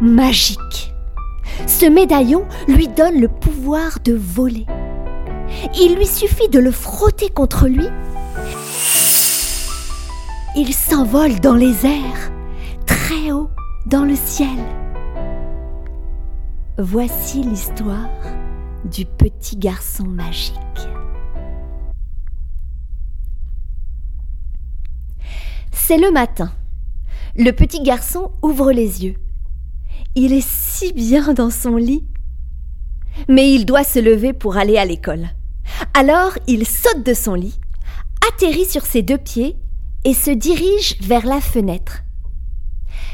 magique. Ce médaillon lui donne le pouvoir de voler. Il lui suffit de le frotter contre lui. Il s'envole dans les airs, très haut dans le ciel. Voici l'histoire du petit garçon magique. C'est le matin. Le petit garçon ouvre les yeux. Il est si bien dans son lit. Mais il doit se lever pour aller à l'école. Alors il saute de son lit, atterrit sur ses deux pieds et se dirige vers la fenêtre.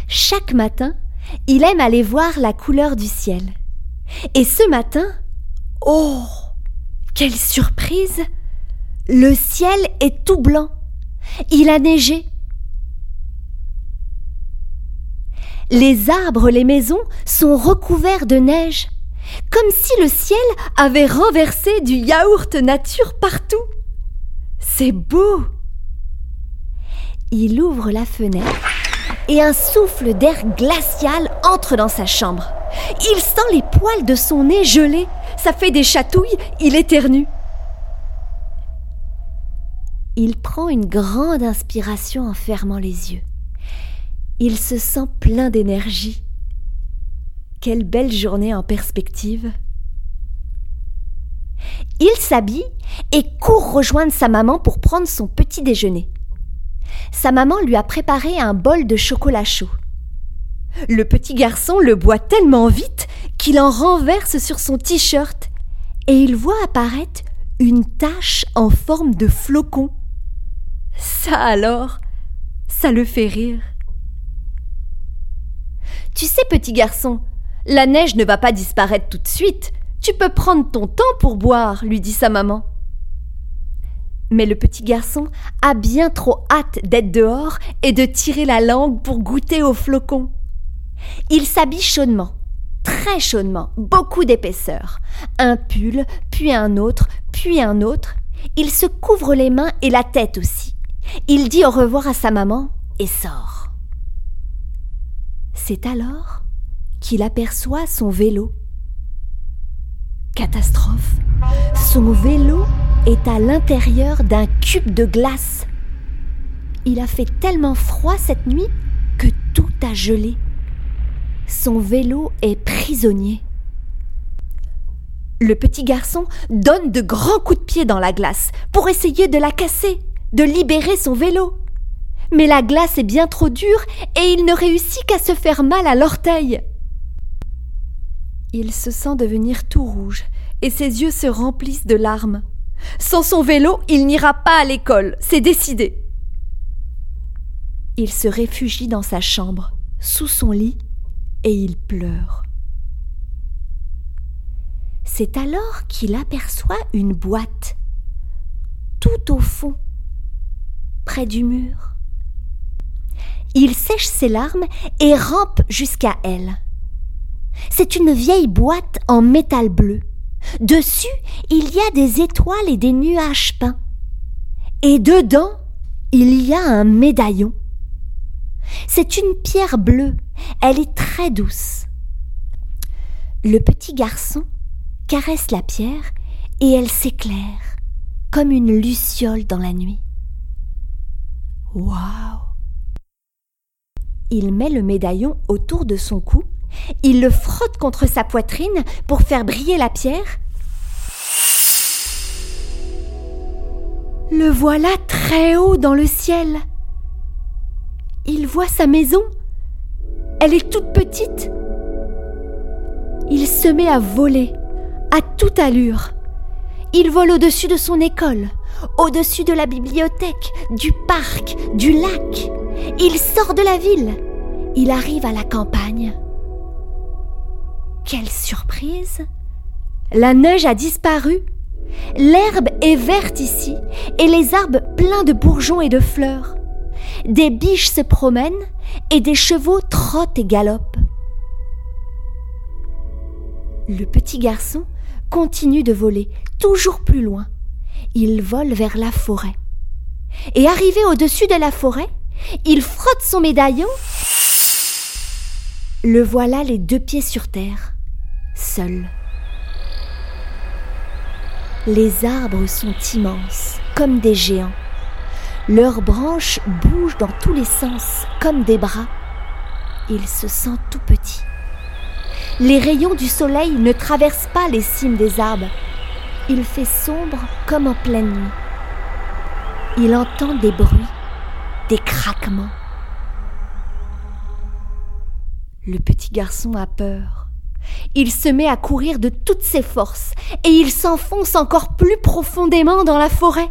Chaque matin, il aime aller voir la couleur du ciel. Et ce matin, oh, quelle surprise Le ciel est tout blanc. Il a neigé. Les arbres, les maisons sont recouverts de neige, comme si le ciel avait renversé du yaourt nature partout. C'est beau. Il ouvre la fenêtre et un souffle d'air glacial entre dans sa chambre. Il sent les poils de son nez gelés. Ça fait des chatouilles, il éternue. Il prend une grande inspiration en fermant les yeux. Il se sent plein d'énergie. Quelle belle journée en perspective. Il s'habille et court rejoindre sa maman pour prendre son petit déjeuner. Sa maman lui a préparé un bol de chocolat chaud. Le petit garçon le boit tellement vite qu'il en renverse sur son t-shirt et il voit apparaître une tache en forme de flocon. Ça alors, ça le fait rire. Tu sais, petit garçon, la neige ne va pas disparaître tout de suite. Tu peux prendre ton temps pour boire, lui dit sa maman. Mais le petit garçon a bien trop hâte d'être dehors et de tirer la langue pour goûter au flocon. Il s'habille chaudement, très chaudement, beaucoup d'épaisseur. Un pull, puis un autre, puis un autre. Il se couvre les mains et la tête aussi. Il dit au revoir à sa maman et sort. C'est alors qu'il aperçoit son vélo. Catastrophe. Son vélo est à l'intérieur d'un cube de glace. Il a fait tellement froid cette nuit que tout a gelé. Son vélo est prisonnier. Le petit garçon donne de grands coups de pied dans la glace pour essayer de la casser, de libérer son vélo. Mais la glace est bien trop dure et il ne réussit qu'à se faire mal à l'orteil. Il se sent devenir tout rouge et ses yeux se remplissent de larmes. Sans son vélo, il n'ira pas à l'école, c'est décidé. Il se réfugie dans sa chambre, sous son lit, et il pleure. C'est alors qu'il aperçoit une boîte, tout au fond, près du mur. Il sèche ses larmes et rampe jusqu'à elle. C'est une vieille boîte en métal bleu. Dessus, il y a des étoiles et des nuages peints. Et dedans, il y a un médaillon. C'est une pierre bleue. Elle est très douce. Le petit garçon caresse la pierre et elle s'éclaire comme une luciole dans la nuit. Waouh Il met le médaillon autour de son cou il le frotte contre sa poitrine pour faire briller la pierre. Le voilà très haut dans le ciel. Il voit sa maison. Elle est toute petite. Il se met à voler, à toute allure. Il vole au-dessus de son école, au-dessus de la bibliothèque, du parc, du lac. Il sort de la ville. Il arrive à la campagne. Quelle surprise La neige a disparu. L'herbe est verte ici et les arbres pleins de bourgeons et de fleurs. Des biches se promènent et des chevaux trottent et galopent. Le petit garçon continue de voler toujours plus loin. Il vole vers la forêt. Et arrivé au-dessus de la forêt, il frotte son médaillon. Le voilà les deux pieds sur terre seul. Les arbres sont immenses, comme des géants. Leurs branches bougent dans tous les sens, comme des bras. Il se sent tout petit. Les rayons du soleil ne traversent pas les cimes des arbres. Il fait sombre comme en pleine nuit. Il entend des bruits, des craquements. Le petit garçon a peur. Il se met à courir de toutes ses forces et il s'enfonce encore plus profondément dans la forêt.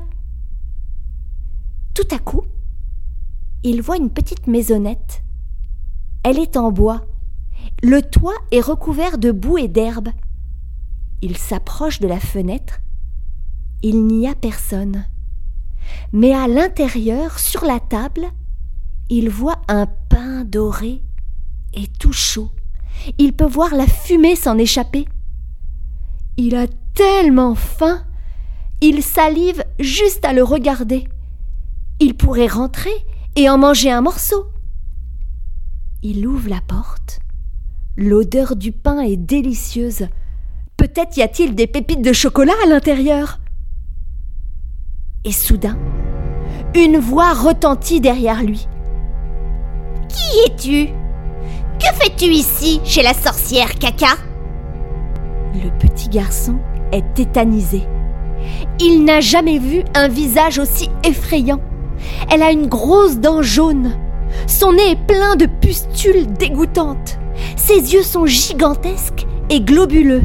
Tout à coup, il voit une petite maisonnette. Elle est en bois. Le toit est recouvert de boue et d'herbe. Il s'approche de la fenêtre. Il n'y a personne. Mais à l'intérieur, sur la table, il voit un pain doré et tout chaud il peut voir la fumée s'en échapper. Il a tellement faim, il salive juste à le regarder. Il pourrait rentrer et en manger un morceau. Il ouvre la porte. L'odeur du pain est délicieuse. Peut-être y a-t-il des pépites de chocolat à l'intérieur. Et soudain, une voix retentit derrière lui. Qui es-tu? Que fais-tu ici, chez la sorcière Caca? Le petit garçon est tétanisé. Il n'a jamais vu un visage aussi effrayant. Elle a une grosse dent jaune. Son nez est plein de pustules dégoûtantes. Ses yeux sont gigantesques et globuleux.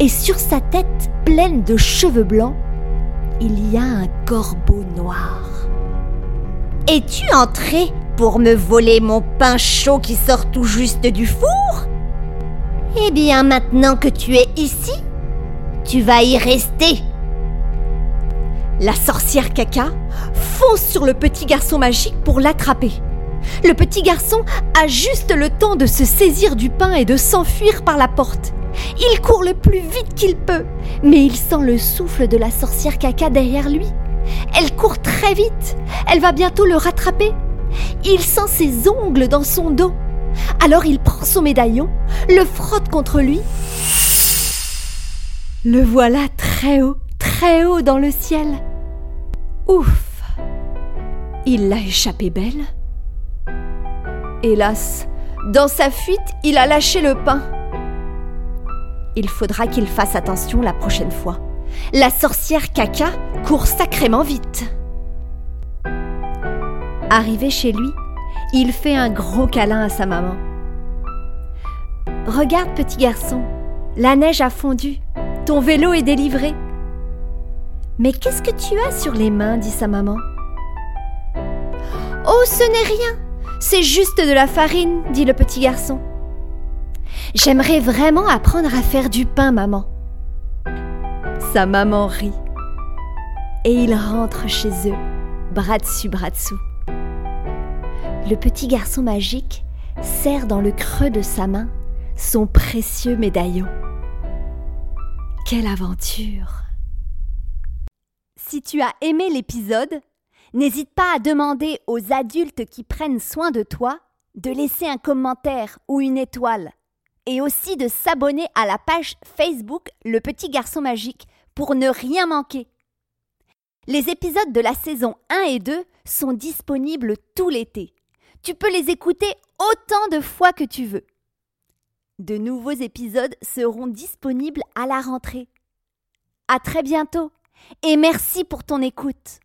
Et sur sa tête pleine de cheveux blancs, il y a un corbeau noir. Es-tu entré pour me voler mon pain chaud qui sort tout juste du four? Eh bien, maintenant que tu es ici, tu vas y rester. La sorcière caca fonce sur le petit garçon magique pour l'attraper. Le petit garçon a juste le temps de se saisir du pain et de s'enfuir par la porte. Il court le plus vite qu'il peut, mais il sent le souffle de la sorcière caca derrière lui. Elle court très vite. Elle va bientôt le rattraper. Il sent ses ongles dans son dos. Alors il prend son médaillon, le frotte contre lui. Le voilà très haut, très haut dans le ciel. Ouf Il l'a échappé belle. Hélas, dans sa fuite, il a lâché le pain. Il faudra qu'il fasse attention la prochaine fois. La sorcière caca court sacrément vite. Arrivé chez lui, il fait un gros câlin à sa maman. Regarde, petit garçon, la neige a fondu, ton vélo est délivré. Mais qu'est-ce que tu as sur les mains dit sa maman. Oh, ce n'est rien, c'est juste de la farine, dit le petit garçon. J'aimerais vraiment apprendre à faire du pain, maman. Sa maman rit. Et ils rentrent chez eux, bras dessus, bras dessous le petit garçon magique serre dans le creux de sa main son précieux médaillon. Quelle aventure Si tu as aimé l'épisode, n'hésite pas à demander aux adultes qui prennent soin de toi de laisser un commentaire ou une étoile et aussi de s'abonner à la page Facebook Le Petit Garçon Magique pour ne rien manquer. Les épisodes de la saison 1 et 2 sont disponibles tout l'été. Tu peux les écouter autant de fois que tu veux. De nouveaux épisodes seront disponibles à la rentrée. À très bientôt et merci pour ton écoute.